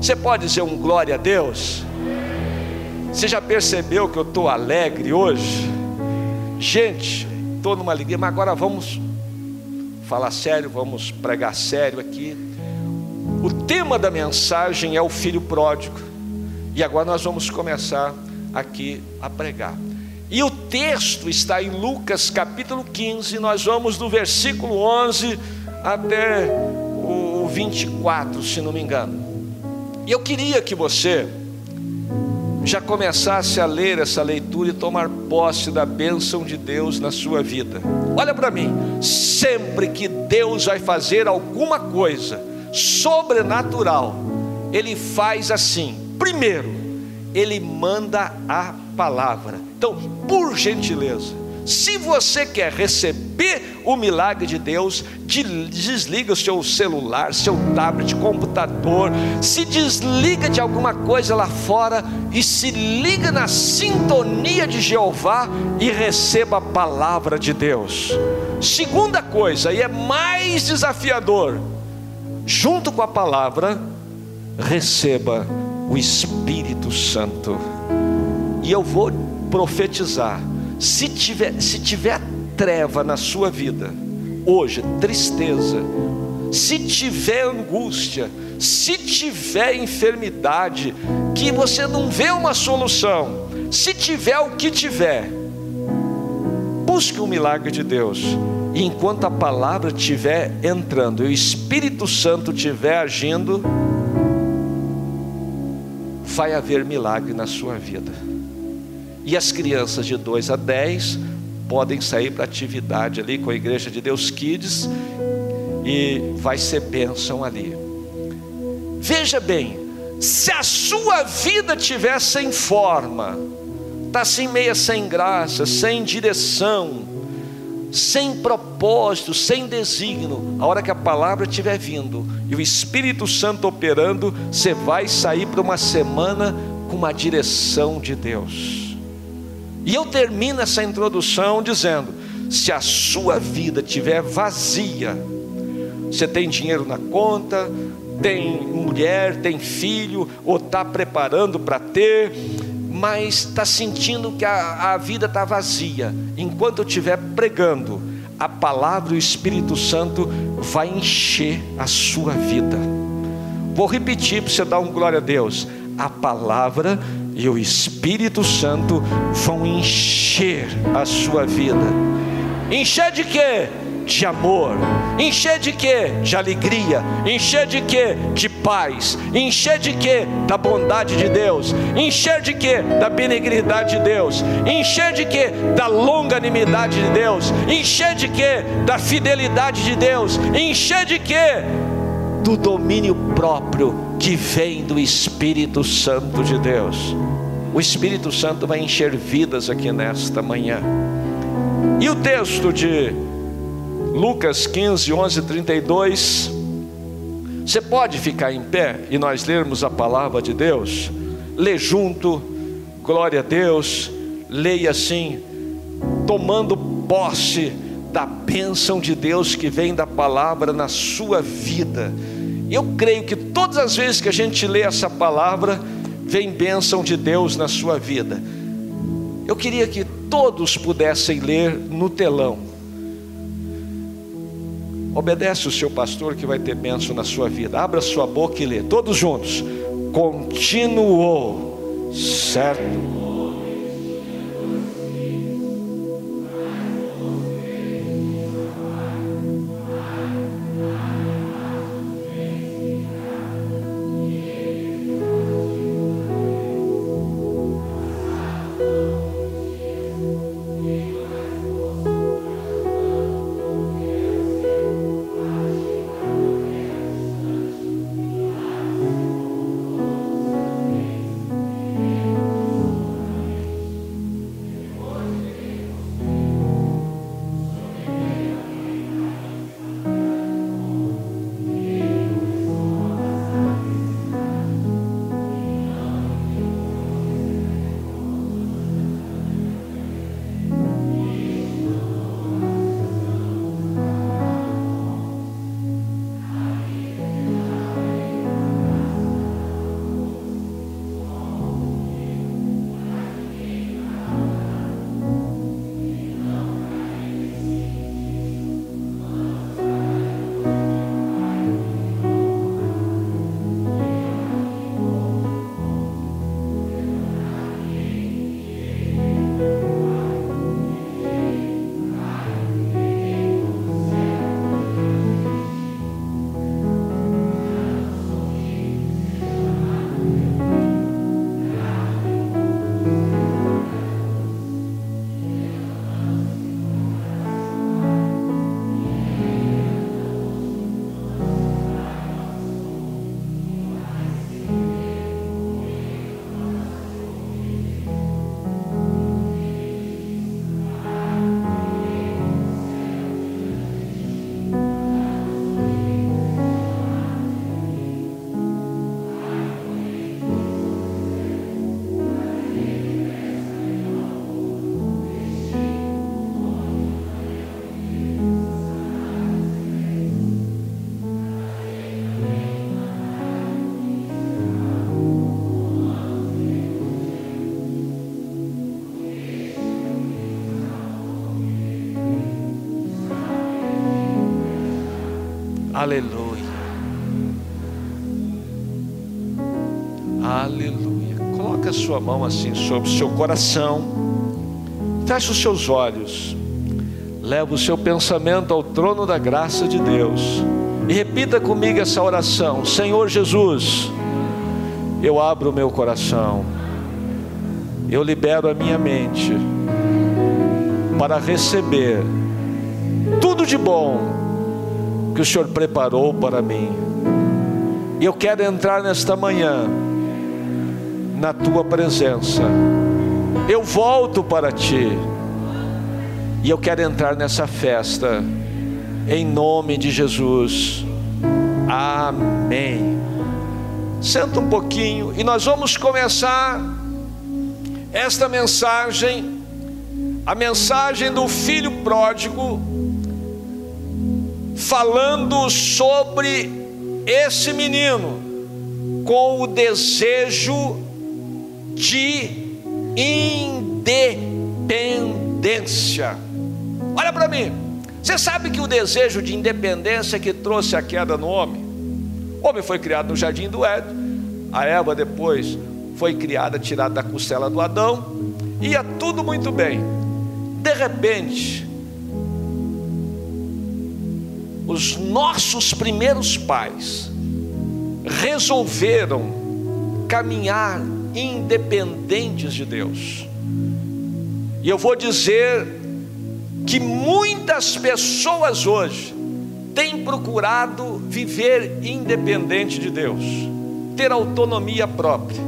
Você pode dizer um glória a Deus? Você já percebeu que eu estou alegre hoje? Gente, estou numa alegria, mas agora vamos falar sério, vamos pregar sério aqui. O tema da mensagem é o filho pródigo. E agora nós vamos começar aqui a pregar. E o texto está em Lucas capítulo 15, nós vamos do versículo 11 até o 24, se não me engano. E eu queria que você já começasse a ler essa leitura e tomar posse da bênção de Deus na sua vida. Olha para mim, sempre que Deus vai fazer alguma coisa sobrenatural, Ele faz assim: primeiro, Ele manda a palavra. Então, por gentileza, se você quer receber o milagre de Deus, desliga o seu celular, seu tablet, computador, se desliga de alguma coisa lá fora e se liga na sintonia de Jeová e receba a palavra de Deus. Segunda coisa, e é mais desafiador, junto com a palavra, receba o Espírito Santo. E eu vou profetizar. Se tiver, se tiver treva na sua vida, hoje, tristeza, se tiver angústia, se tiver enfermidade, que você não vê uma solução, se tiver o que tiver, busque o milagre de Deus. E enquanto a palavra estiver entrando e o Espírito Santo estiver agindo, vai haver milagre na sua vida. E as crianças de 2 a 10 podem sair para atividade ali com a Igreja de Deus Kids e vai ser bênção ali. Veja bem, se a sua vida tiver sem forma, está assim meia sem graça, sem direção, sem propósito, sem desígnio, a hora que a palavra estiver vindo e o Espírito Santo operando, você vai sair para uma semana com uma direção de Deus. E eu termino essa introdução dizendo: se a sua vida tiver vazia, você tem dinheiro na conta, tem mulher, tem filho, ou está preparando para ter, mas está sentindo que a, a vida está vazia. Enquanto eu estiver pregando, a palavra e o Espírito Santo vai encher a sua vida. Vou repetir para você dar um glória a Deus. A palavra e o Espírito Santo vão encher a sua vida. Encher de quê? De amor. Encher de quê? De alegria. Encher de quê? De paz. Encher de quê? Da bondade de Deus. Encher de quê? Da benignidade de Deus. Encher de quê? Da longanimidade de Deus. Encher de quê? Da fidelidade de Deus. Encher de quê? Do domínio próprio que vem do Espírito Santo de Deus. O Espírito Santo vai encher vidas aqui nesta manhã. E o texto de Lucas 15, 11, 32. Você pode ficar em pé e nós lermos a palavra de Deus? Lê junto, glória a Deus, leia assim, tomando posse da bênção de Deus que vem da palavra na sua vida eu creio que todas as vezes que a gente lê essa palavra, vem bênção de Deus na sua vida. Eu queria que todos pudessem ler no telão. Obedece o seu pastor que vai ter bênção na sua vida. Abra sua boca e lê, todos juntos. Continuou, certo? Aleluia. Aleluia. Coloca a sua mão assim sobre o seu coração. Feche os seus olhos. Leva o seu pensamento ao trono da graça de Deus. E repita comigo essa oração: Senhor Jesus, eu abro o meu coração. Eu libero a minha mente para receber tudo de bom que o Senhor preparou para mim. E eu quero entrar nesta manhã na tua presença. Eu volto para ti. E eu quero entrar nessa festa em nome de Jesus. Amém. Senta um pouquinho e nós vamos começar esta mensagem, a mensagem do filho pródigo, falando sobre esse menino com o desejo de independência. Olha para mim, você sabe que o desejo de independência que trouxe a queda no homem? O homem foi criado no jardim do Éden, a Eva depois foi criada, tirada da costela do Adão, ia tudo muito bem. De repente, os nossos primeiros pais resolveram caminhar independentes de Deus. E eu vou dizer que muitas pessoas hoje têm procurado viver independente de Deus, ter autonomia própria.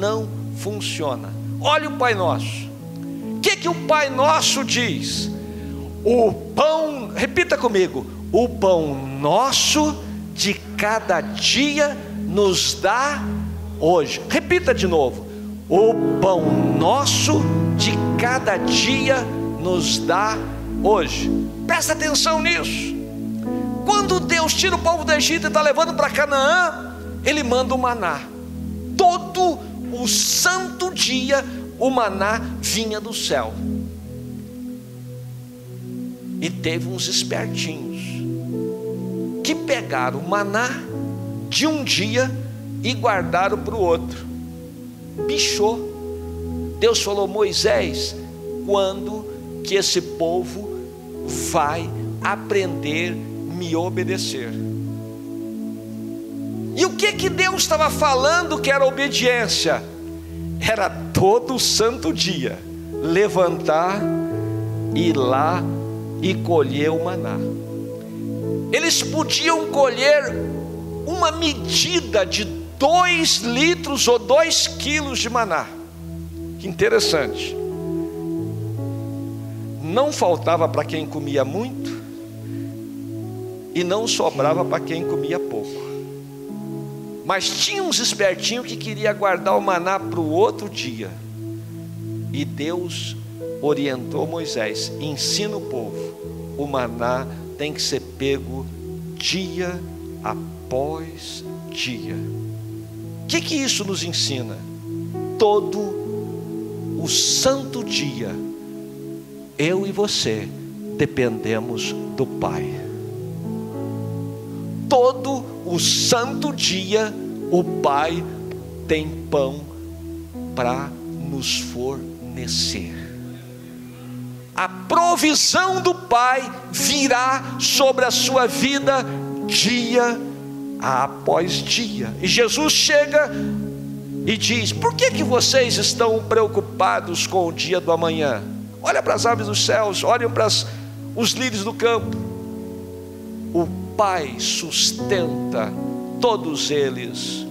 Não funciona. Olha o Pai Nosso. O que, que o Pai Nosso diz? O pão, repita comigo, o pão nosso de cada dia nos dá hoje. Repita de novo: o pão nosso de cada dia nos dá hoje. Presta atenção nisso. Quando Deus tira o povo do Egito e está levando para Canaã, Ele manda o maná. Todo o santo dia o maná vinha do céu. E teve uns espertinhos que pegaram o maná de um dia e guardaram para o outro. Bichou. Deus falou: Moisés, quando que esse povo vai aprender me obedecer? E o que que Deus estava falando que era obediência? Era todo santo dia levantar, ir lá e colher o maná. Eles podiam colher uma medida de dois litros ou dois quilos de maná. Que interessante. Não faltava para quem comia muito e não sobrava para quem comia pouco. Mas tinha uns espertinhos que queria guardar o maná para o outro dia. E Deus orientou Moisés: ensina o povo, o maná tem que ser pego dia após dia. O que, que isso nos ensina? Todo o santo dia, eu e você dependemos do Pai. Todo o santo dia, o Pai tem pão para nos fornecer. A provisão do Pai virá sobre a sua vida dia após dia. E Jesus chega e diz: Por que, que vocês estão preocupados com o dia do amanhã? Olha para as aves dos céus, olhem para as, os lírios do campo. O Pai sustenta todos eles.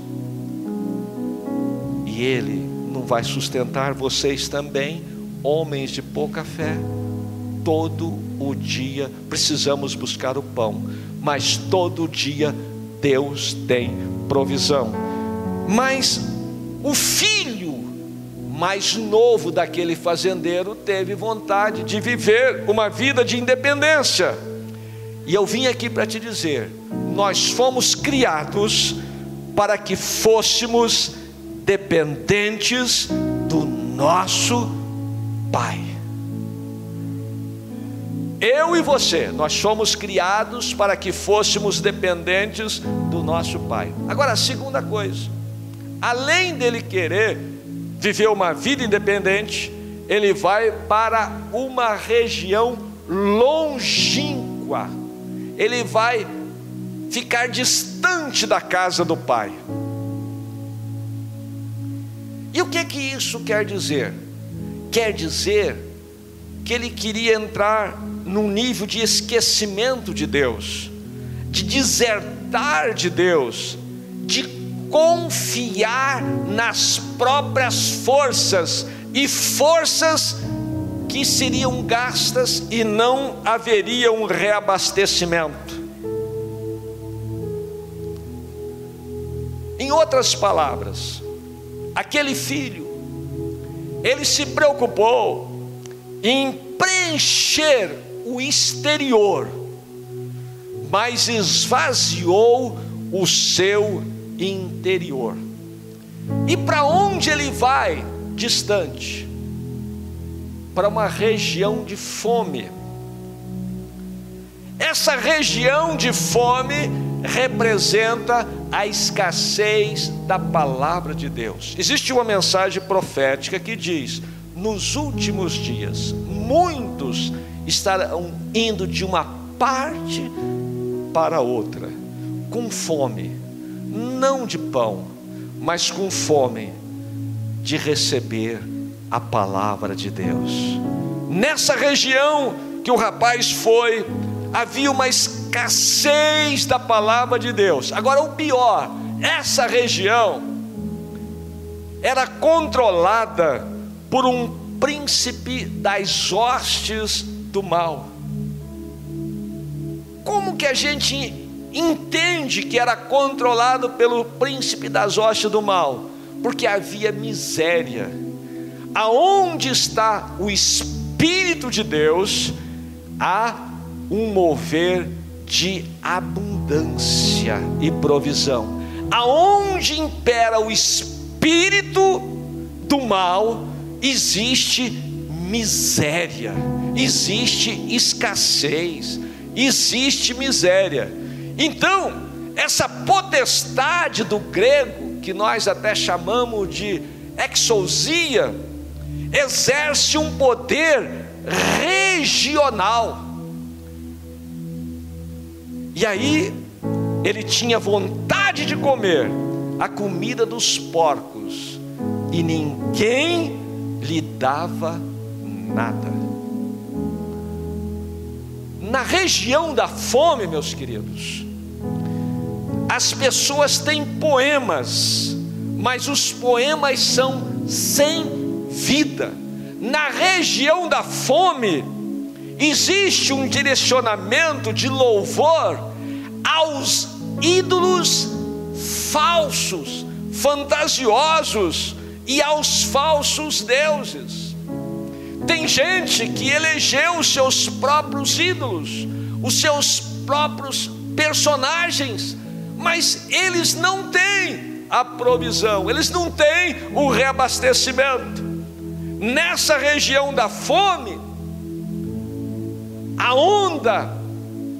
E Ele não vai sustentar vocês também, homens de pouca fé. Todo o dia precisamos buscar o pão, mas todo dia Deus tem provisão. Mas o filho mais novo daquele fazendeiro teve vontade de viver uma vida de independência. E eu vim aqui para te dizer: nós fomos criados para que fôssemos dependentes do nosso Pai. Eu e você, nós somos criados para que fôssemos dependentes do nosso Pai. Agora, a segunda coisa, além dele querer viver uma vida independente, ele vai para uma região longínqua, ele vai ficar distante da casa do Pai. E o que que isso quer dizer? Quer dizer que ele queria entrar num nível de esquecimento de Deus, de desertar de Deus, de confiar nas próprias forças e forças que seriam gastas e não haveria um reabastecimento. Em outras palavras, aquele filho, ele se preocupou em preencher o exterior, mas esvaziou o seu interior. E para onde ele vai? Distante para uma região de fome. Essa região de fome representa a escassez da palavra de Deus. Existe uma mensagem profética que diz: nos últimos dias, muitos estarão indo de uma parte para outra, com fome, não de pão, mas com fome de receber a palavra de Deus. Nessa região que o rapaz foi, havia uma escassez da palavra de Deus. Agora, o pior, essa região era controlada por um príncipe das hostes do mal. Como que a gente entende que era controlado pelo príncipe das hostes do mal? Porque havia miséria. Aonde está o Espírito de Deus, há um mover de abundância e provisão. Aonde impera o espírito do mal, existe miséria, existe escassez, existe miséria. Então, essa potestade do grego, que nós até chamamos de exousia, exerce um poder regional. E aí, ele tinha vontade de comer a comida dos porcos, e ninguém lhe dava nada. Na região da fome, meus queridos, as pessoas têm poemas, mas os poemas são sem vida. Na região da fome, existe um direcionamento de louvor aos ídolos falsos, fantasiosos e aos falsos deuses. Tem gente que elegeu os seus próprios ídolos, os seus próprios personagens, mas eles não têm a provisão, eles não têm o reabastecimento. Nessa região da fome, a onda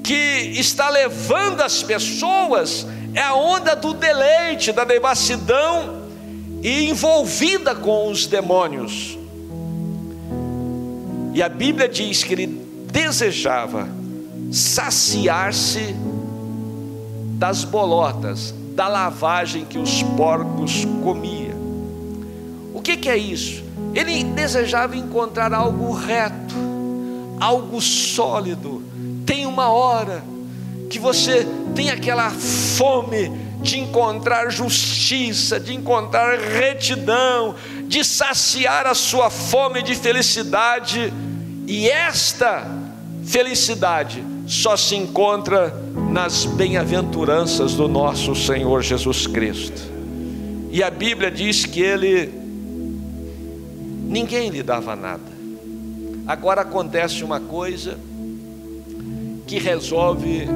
que está levando as pessoas é a onda do deleite, da devassidão e envolvida com os demônios. E a Bíblia diz que ele desejava saciar-se das bolotas, da lavagem que os porcos comiam. O que, que é isso? Ele desejava encontrar algo reto, algo sólido. Uma hora que você tem aquela fome de encontrar justiça, de encontrar retidão, de saciar a sua fome de felicidade, e esta felicidade só se encontra nas bem-aventuranças do nosso Senhor Jesus Cristo. E a Bíblia diz que ele ninguém lhe dava nada. Agora acontece uma coisa que resolve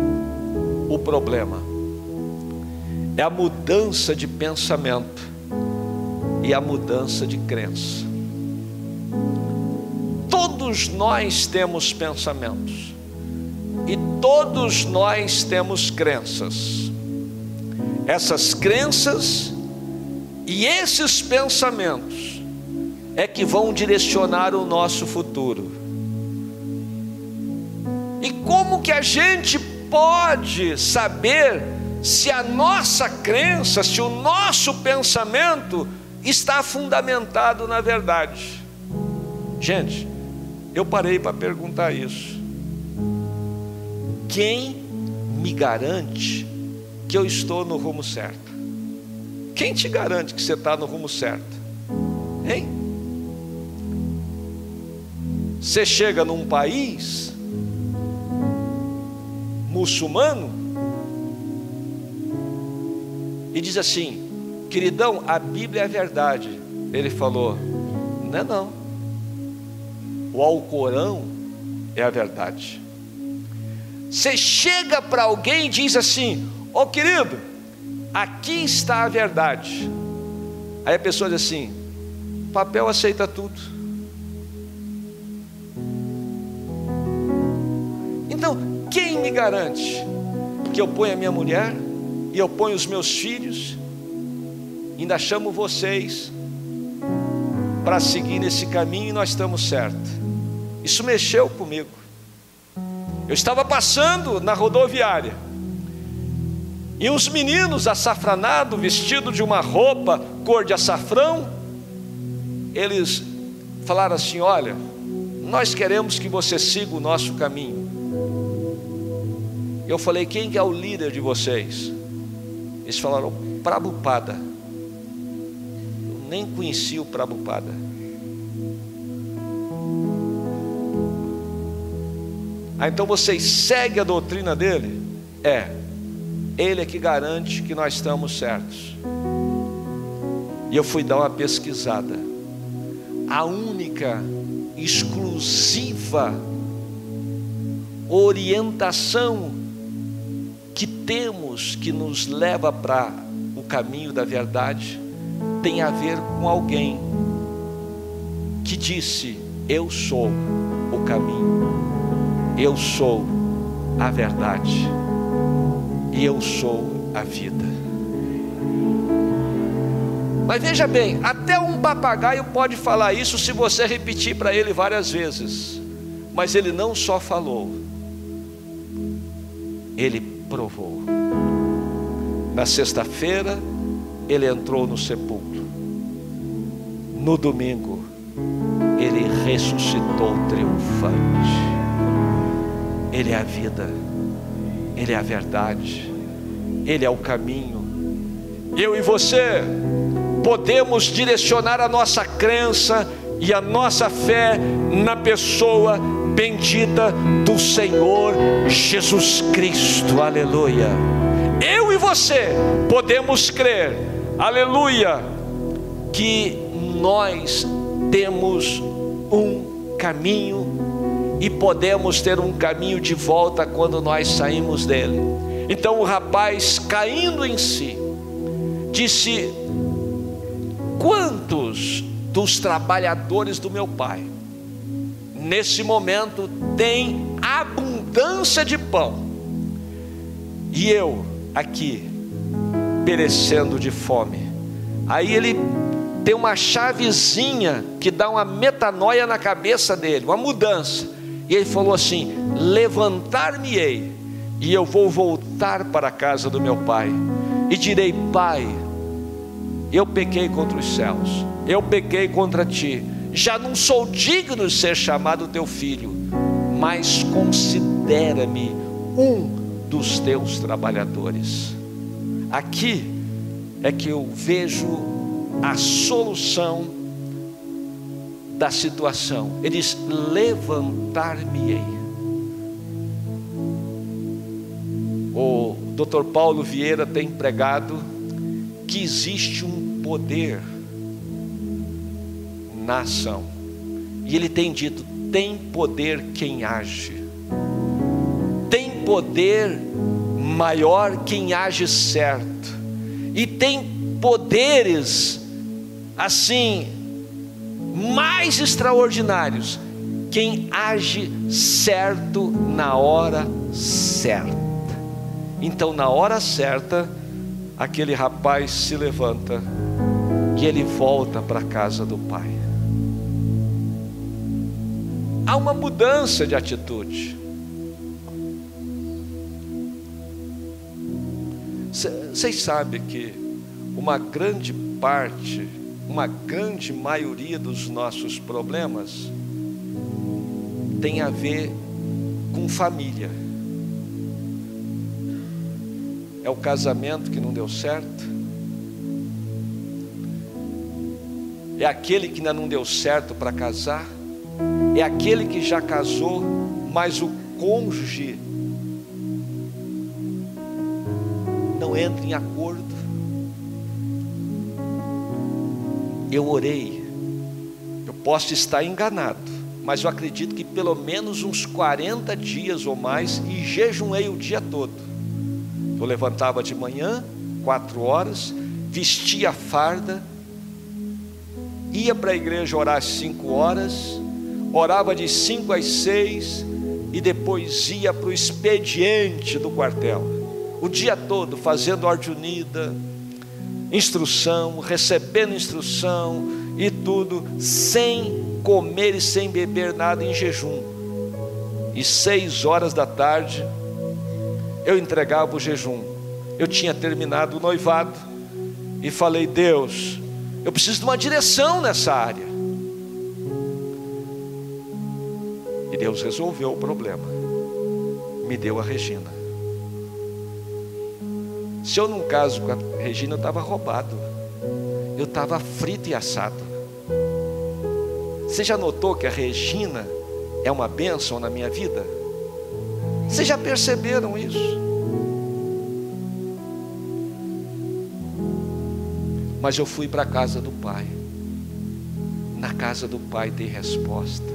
o problema. É a mudança de pensamento e a mudança de crença. Todos nós temos pensamentos. E todos nós temos crenças. Essas crenças e esses pensamentos é que vão direcionar o nosso futuro. E como que a gente pode saber se a nossa crença, se o nosso pensamento está fundamentado na verdade? Gente, eu parei para perguntar isso. Quem me garante que eu estou no rumo certo? Quem te garante que você está no rumo certo? Hein? Você chega num país muçulmano e diz assim: queridão, a Bíblia é verdade. Ele falou: não é não. O Alcorão é a verdade. Você chega para alguém e diz assim: Ô oh, querido, aqui está a verdade. Aí a pessoa diz assim: papel aceita tudo. Então, quem me garante que eu ponho a minha mulher e eu ponho os meus filhos, ainda chamo vocês para seguir nesse caminho e nós estamos certos? Isso mexeu comigo. Eu estava passando na rodoviária e uns meninos açafranados, vestidos de uma roupa cor de açafrão, eles falaram assim: Olha, nós queremos que você siga o nosso caminho. Eu falei: Quem é o líder de vocês? Eles falaram: Prabupada. Eu nem conheci o Prabupada. Ah, então vocês seguem a doutrina dele? É. Ele é que garante que nós estamos certos. E eu fui dar uma pesquisada. A única, exclusiva orientação temos que nos leva para o caminho da verdade tem a ver com alguém que disse: Eu sou o caminho eu sou a verdade e eu sou a vida. Mas veja bem, até um papagaio pode falar isso se você repetir para ele várias vezes. Mas ele não só falou, ele provou. Na sexta-feira, ele entrou no sepulcro. No domingo, ele ressuscitou triunfante. Ele é a vida, Ele é a verdade, Ele é o caminho. Eu e você podemos direcionar a nossa crença e a nossa fé na pessoa bendita do Senhor Jesus Cristo, aleluia. Eu e você podemos crer, aleluia, que nós temos um caminho e podemos ter um caminho de volta quando nós saímos dele. Então o rapaz, caindo em si, disse: Quantos dos trabalhadores do meu pai, nesse momento, têm abundância de pão, e eu aqui, perecendo de fome? Aí ele tem uma chavezinha que dá uma metanoia na cabeça dele, uma mudança. E ele falou assim: Levantar-me-ei, e eu vou voltar para a casa do meu pai, e direi: Pai, eu pequei contra os céus, eu pequei contra ti, já não sou digno de ser chamado teu filho, mas considera-me um dos teus trabalhadores. Aqui é que eu vejo a solução da situação. Ele diz: Levantar-me-ei. O Dr. Paulo Vieira tem pregado que existe um poder na ação. E ele tem dito: tem poder quem age. Tem poder maior quem age certo. E tem poderes assim mais extraordinários quem age certo na hora certa. Então, na hora certa, aquele rapaz se levanta e ele volta para a casa do pai. Há uma mudança de atitude. Vocês sabem que uma grande parte, uma grande maioria dos nossos problemas tem a ver com família. É o casamento que não deu certo. É aquele que ainda não deu certo para casar. É aquele que já casou, mas o cônjuge não entra em acordo. Eu orei, eu posso estar enganado, mas eu acredito que pelo menos uns 40 dias ou mais e jejuei o dia todo. Eu levantava de manhã, quatro horas, vestia a farda, ia para a igreja orar às cinco horas, orava de cinco às seis e depois ia para o expediente do quartel. O dia todo fazendo ordem unida, instrução, recebendo instrução e tudo, sem comer e sem beber nada em jejum. E seis horas da tarde, eu entregava o jejum. Eu tinha terminado o noivado e falei: Deus, eu preciso de uma direção nessa área. Deus resolveu o problema. Me deu a Regina. Se eu não caso com a Regina, eu estava roubado. Eu estava frito e assado. Você já notou que a Regina é uma bênção na minha vida? Vocês já perceberam isso? Mas eu fui para a casa do Pai. Na casa do Pai tem resposta.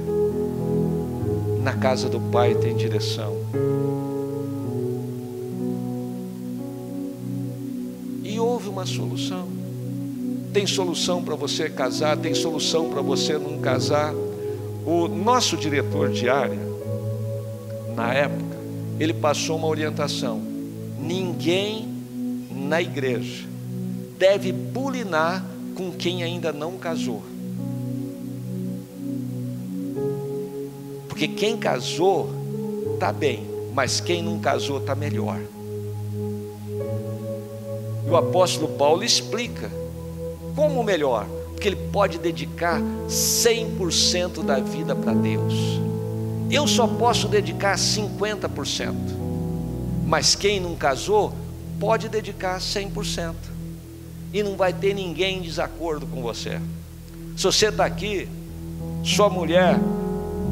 Na casa do Pai tem direção. E houve uma solução. Tem solução para você casar, tem solução para você não casar. O nosso diretor de área, na época, ele passou uma orientação: ninguém na igreja deve bulinar com quem ainda não casou. Porque quem casou está bem, mas quem não casou está melhor. E o apóstolo Paulo explica como melhor? Porque ele pode dedicar 100% da vida para Deus. Eu só posso dedicar 50%. Mas quem não casou pode dedicar 100%. E não vai ter ninguém em desacordo com você. Se você está aqui, sua mulher,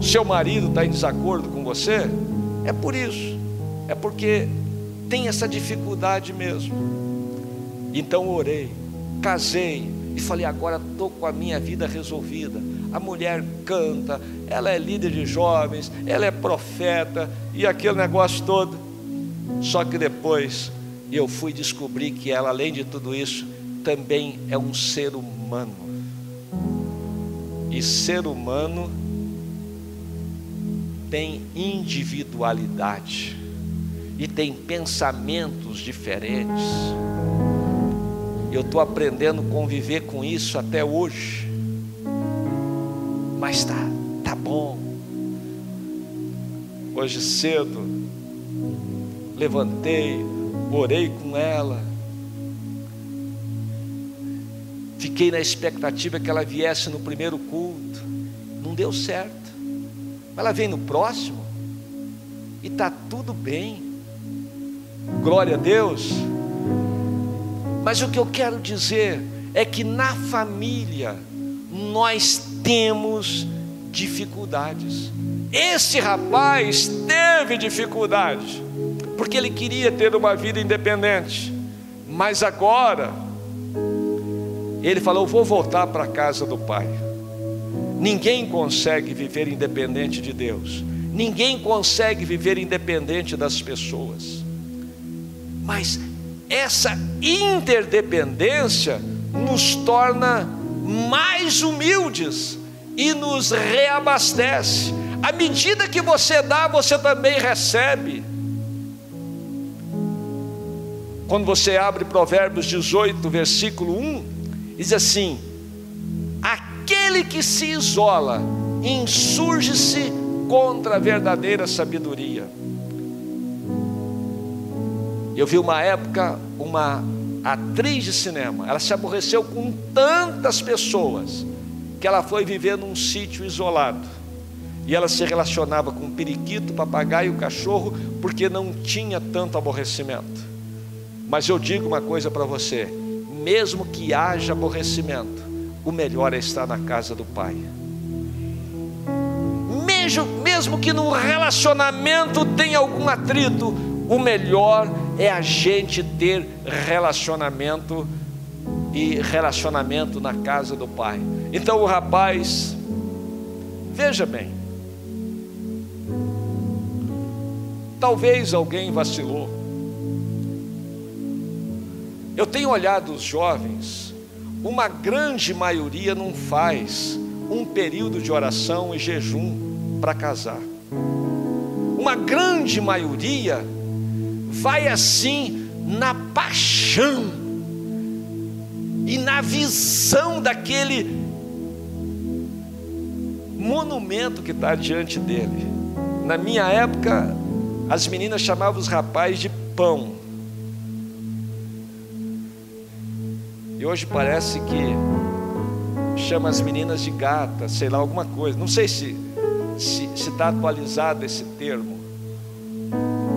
seu marido está em desacordo com você, é por isso. É porque tem essa dificuldade mesmo. Então orei, casei, e falei: agora estou com a minha vida resolvida. A mulher canta, ela é líder de jovens, ela é profeta e aquele negócio todo. Só que depois eu fui descobrir que ela, além de tudo isso, também é um ser humano. E ser humano tem individualidade e tem pensamentos diferentes eu estou aprendendo a conviver com isso até hoje. Mas tá, tá bom. Hoje cedo, levantei, orei com ela. Fiquei na expectativa que ela viesse no primeiro culto. Não deu certo. Ela vem no próximo. E está tudo bem. Glória a Deus. Mas o que eu quero dizer é que na família nós temos dificuldades. Esse rapaz teve dificuldade, porque ele queria ter uma vida independente, mas agora ele falou: Vou voltar para a casa do pai. Ninguém consegue viver independente de Deus, ninguém consegue viver independente das pessoas, mas essa interdependência nos torna mais humildes e nos reabastece. À medida que você dá, você também recebe. Quando você abre Provérbios 18, versículo 1, diz assim: Aquele que se isola insurge-se contra a verdadeira sabedoria. Eu vi uma época uma atriz de cinema, ela se aborreceu com tantas pessoas que ela foi viver num sítio isolado. E ela se relacionava com periquito, papagaio e o cachorro, porque não tinha tanto aborrecimento. Mas eu digo uma coisa para você: mesmo que haja aborrecimento, o melhor é estar na casa do Pai. Mesmo, mesmo que no relacionamento tenha algum atrito, o melhor é a gente ter relacionamento e relacionamento na casa do Pai. Então o rapaz, veja bem, talvez alguém vacilou. Eu tenho olhado os jovens, uma grande maioria não faz um período de oração e jejum para casar. Uma grande maioria vai assim na paixão e na visão daquele monumento que está diante dele. Na minha época, as meninas chamavam os rapazes de pão. E hoje parece que chama as meninas de gata, sei lá, alguma coisa. Não sei se está se, se tá atualizado esse termo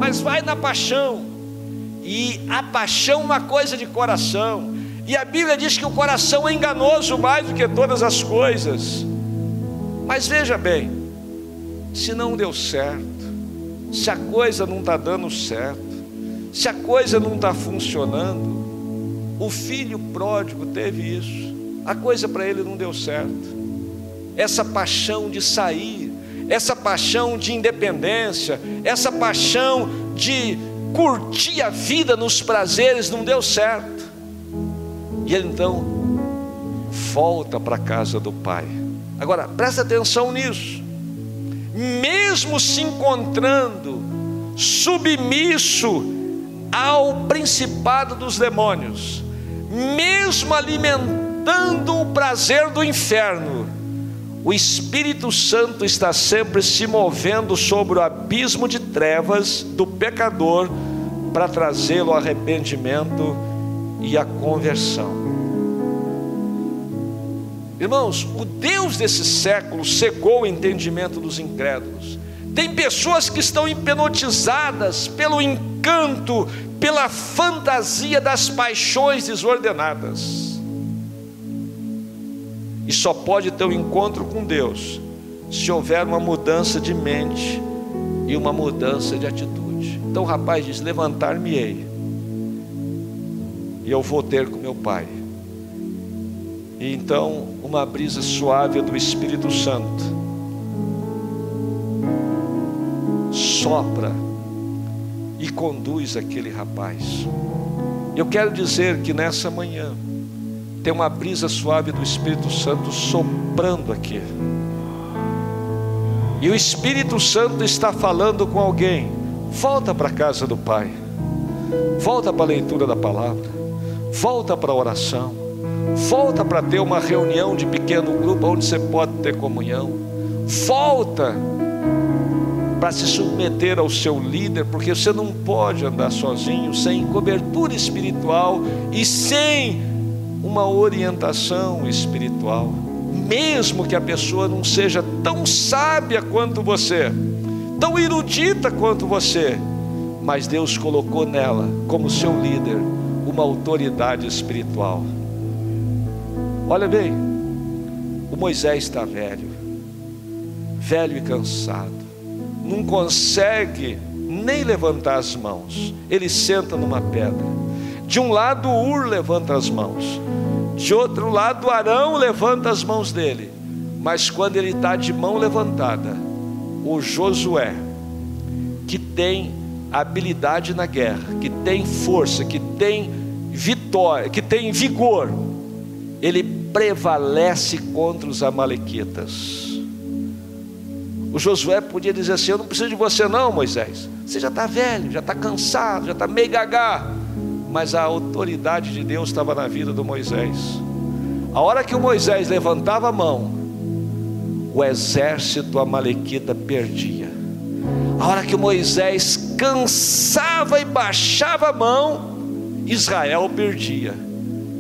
mas vai na paixão. E a paixão é uma coisa de coração. E a Bíblia diz que o coração é enganoso mais do que todas as coisas. Mas veja bem, se não deu certo, se a coisa não está dando certo, se a coisa não está funcionando, o filho pródigo teve isso, a coisa para ele não deu certo. Essa paixão de sair essa paixão de independência, essa paixão de curtir a vida nos prazeres não deu certo. E ele então volta para a casa do pai. Agora, presta atenção nisso. Mesmo se encontrando submisso ao principado dos demônios, mesmo alimentando o prazer do inferno, o Espírito Santo está sempre se movendo sobre o abismo de trevas do pecador para trazê-lo ao arrependimento e à conversão. Irmãos, o Deus desse século cegou o entendimento dos incrédulos. Tem pessoas que estão hipnotizadas pelo encanto, pela fantasia das paixões desordenadas e só pode ter um encontro com Deus se houver uma mudança de mente e uma mudança de atitude. Então o rapaz diz: Levantar-me-ei, e eu vou ter com meu pai. E então uma brisa suave do Espírito Santo sopra e conduz aquele rapaz. Eu quero dizer que nessa manhã, tem uma brisa suave do Espírito Santo soprando aqui. E o Espírito Santo está falando com alguém. Volta para a casa do Pai. Volta para a leitura da palavra. Volta para a oração. Volta para ter uma reunião de pequeno grupo onde você pode ter comunhão. Volta para se submeter ao seu líder, porque você não pode andar sozinho sem cobertura espiritual e sem uma orientação espiritual, mesmo que a pessoa não seja tão sábia quanto você, tão erudita quanto você, mas Deus colocou nela, como seu líder, uma autoridade espiritual. Olha bem, o Moisés está velho, velho e cansado, não consegue nem levantar as mãos, ele senta numa pedra. De um lado, Ur levanta as mãos, de outro lado, Arão levanta as mãos dele. Mas quando ele está de mão levantada, o Josué, que tem habilidade na guerra, que tem força, que tem vitória, que tem vigor, ele prevalece contra os amalequitas. O Josué podia dizer assim: Eu não preciso de você, não, Moisés. Você já está velho, já está cansado, já está meio gagá. Mas a autoridade de Deus estava na vida do Moisés. A hora que o Moisés levantava a mão, o exército amalequita perdia. A hora que o Moisés cansava e baixava a mão, Israel perdia.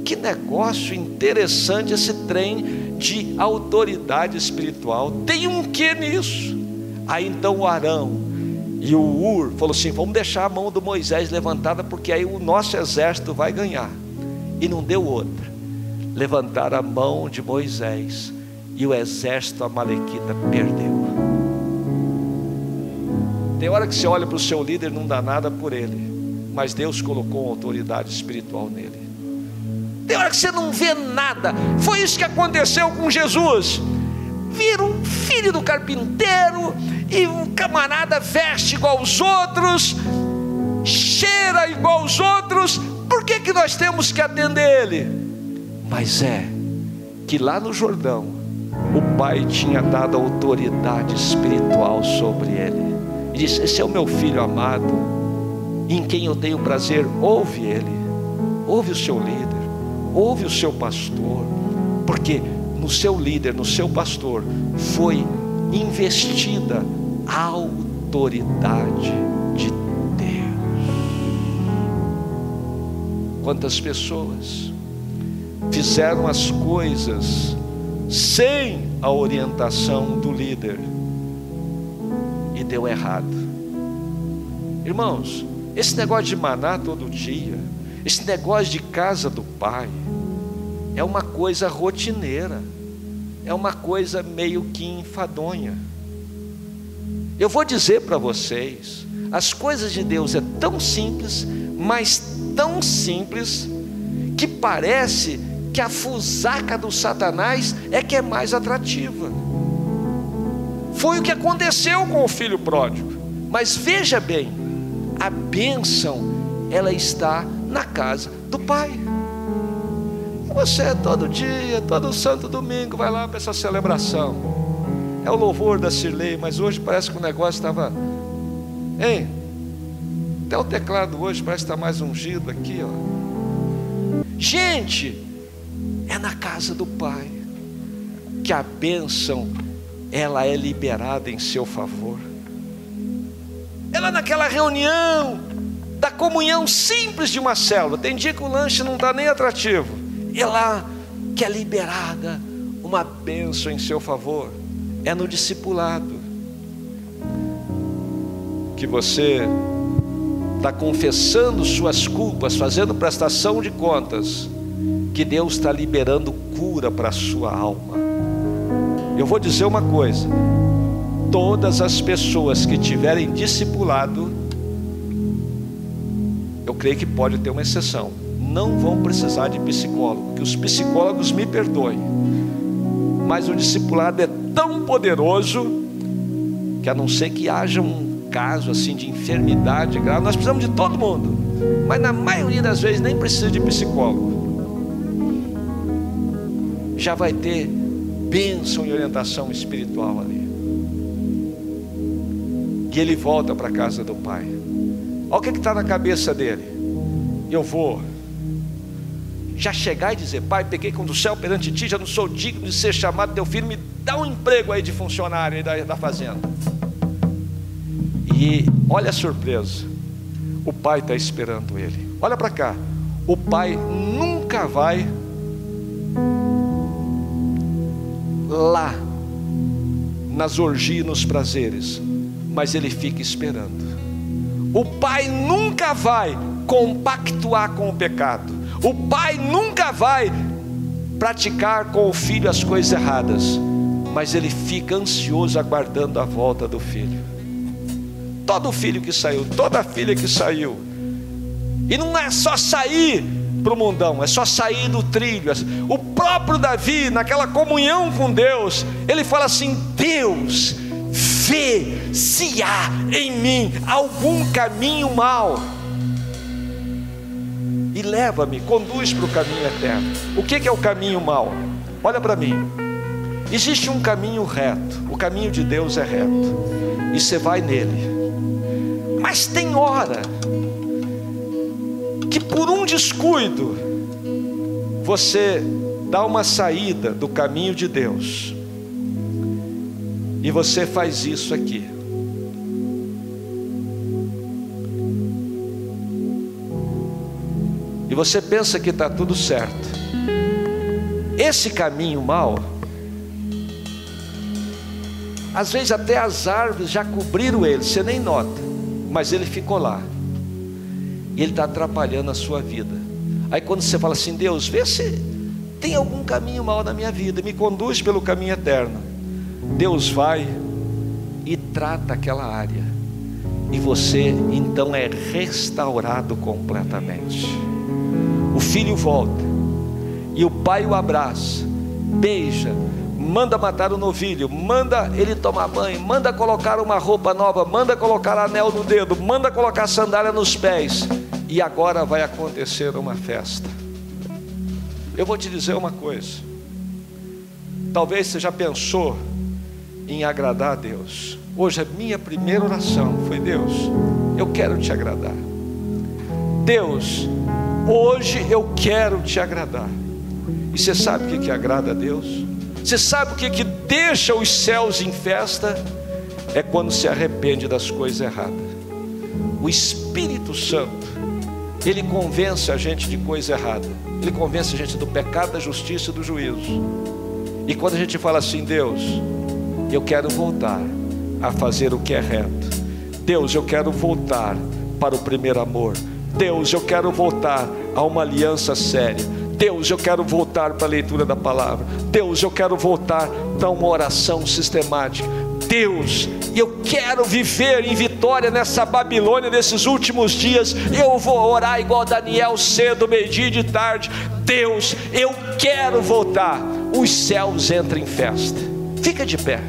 Que negócio interessante esse trem de autoridade espiritual. Tem um que nisso? Aí então o Arão e o Ur falou assim: vamos deixar a mão do Moisés levantada, porque aí o nosso exército vai ganhar. E não deu outra. Levantar a mão de Moisés e o exército amalequita perdeu. Tem hora que você olha para o seu líder e não dá nada por ele, mas Deus colocou autoridade espiritual nele. Tem hora que você não vê nada. Foi isso que aconteceu com Jesus. Vira um filho do carpinteiro e o camarada veste igual aos outros, cheira igual aos outros. Por que, que nós temos que atender ele? Mas é que lá no Jordão, o pai tinha dado autoridade espiritual sobre ele. E disse: Esse é o meu filho amado, em quem eu tenho prazer. Ouve ele, ouve o seu líder ouve o seu pastor, porque no seu líder, no seu pastor, foi investida a autoridade de Deus. Quantas pessoas fizeram as coisas sem a orientação do líder e deu errado. Irmãos, esse negócio de maná todo dia, esse negócio de casa do pai é uma coisa rotineira, é uma coisa meio que enfadonha. Eu vou dizer para vocês, as coisas de Deus é tão simples, mas tão simples que parece que a fusaca do Satanás é que é mais atrativa. Foi o que aconteceu com o filho pródigo. Mas veja bem, a bênção ela está na casa do Pai. Você todo dia, todo santo domingo, vai lá para essa celebração. É o louvor da Cirlei, mas hoje parece que o negócio estava. Hein? Até o teclado hoje parece estar mais ungido aqui, ó. Gente, é na casa do Pai que a bênção ela é liberada em seu favor. Ela é naquela reunião da comunhão simples de uma célula. Tem dia que o lanche não está nem atrativo. E lá que é liberada uma bênção em seu favor. É no discipulado que você está confessando suas culpas, fazendo prestação de contas, que Deus está liberando cura para a sua alma. Eu vou dizer uma coisa: todas as pessoas que tiverem discipulado, eu creio que pode ter uma exceção. Não vão precisar de psicólogo, que os psicólogos me perdoem. Mas o discipulado é tão poderoso que a não ser que haja um caso assim de enfermidade grave, nós precisamos de todo mundo. Mas na maioria das vezes nem precisa de psicólogo. Já vai ter bênção e orientação espiritual ali. E ele volta para a casa do Pai. Olha o que está na cabeça dele. Eu vou já chegar e dizer: Pai, peguei com do céu perante ti, já não sou digno de ser chamado teu filho, me dá um emprego aí de funcionário aí da, da fazenda. E olha a surpresa: o pai está esperando ele. Olha para cá, o pai nunca vai lá nas orgias, nos prazeres, mas ele fica esperando. O pai nunca vai compactuar com o pecado. O pai nunca vai praticar com o filho as coisas erradas, mas ele fica ansioso aguardando a volta do filho. Todo filho que saiu, toda filha que saiu, e não é só sair para o mundão, é só sair do trilho. O próprio Davi, naquela comunhão com Deus, ele fala assim: Deus, vê se há em mim algum caminho mau e leva-me, conduz para o caminho eterno. O que é o caminho mau? Olha para mim. Existe um caminho reto, o caminho de Deus é reto, e você vai nele. Mas tem hora que por um descuido você dá uma saída do caminho de Deus. E você faz isso aqui. E você pensa que está tudo certo. Esse caminho mal, às vezes até as árvores já cobriram ele, você nem nota, mas ele ficou lá. E ele está atrapalhando a sua vida. Aí quando você fala assim, Deus, vê se tem algum caminho mal na minha vida, me conduz pelo caminho eterno. Deus vai e trata aquela área, e você então é restaurado completamente. O filho volta, e o pai o abraça, beija, manda matar o novilho, manda ele tomar banho, manda colocar uma roupa nova, manda colocar anel no dedo, manda colocar sandália nos pés, e agora vai acontecer uma festa. Eu vou te dizer uma coisa. Talvez você já pensou em agradar a Deus. Hoje a minha primeira oração foi: Deus, eu quero te agradar. Deus, hoje eu quero te agradar. E você sabe o que, que agrada a Deus? Você sabe o que, que deixa os céus em festa? É quando se arrepende das coisas erradas. O Espírito Santo, ele convence a gente de coisa errada. Ele convence a gente do pecado, da justiça e do juízo. E quando a gente fala assim, Deus, eu quero voltar a fazer o que é reto. Deus, eu quero voltar para o primeiro amor. Deus, eu quero voltar a uma aliança séria. Deus, eu quero voltar para a leitura da palavra. Deus, eu quero voltar para uma oração sistemática. Deus, eu quero viver em vitória nessa Babilônia nesses últimos dias. Eu vou orar igual Daniel cedo, meio-dia e de tarde. Deus, eu quero voltar. Os céus entram em festa. Fica de pé.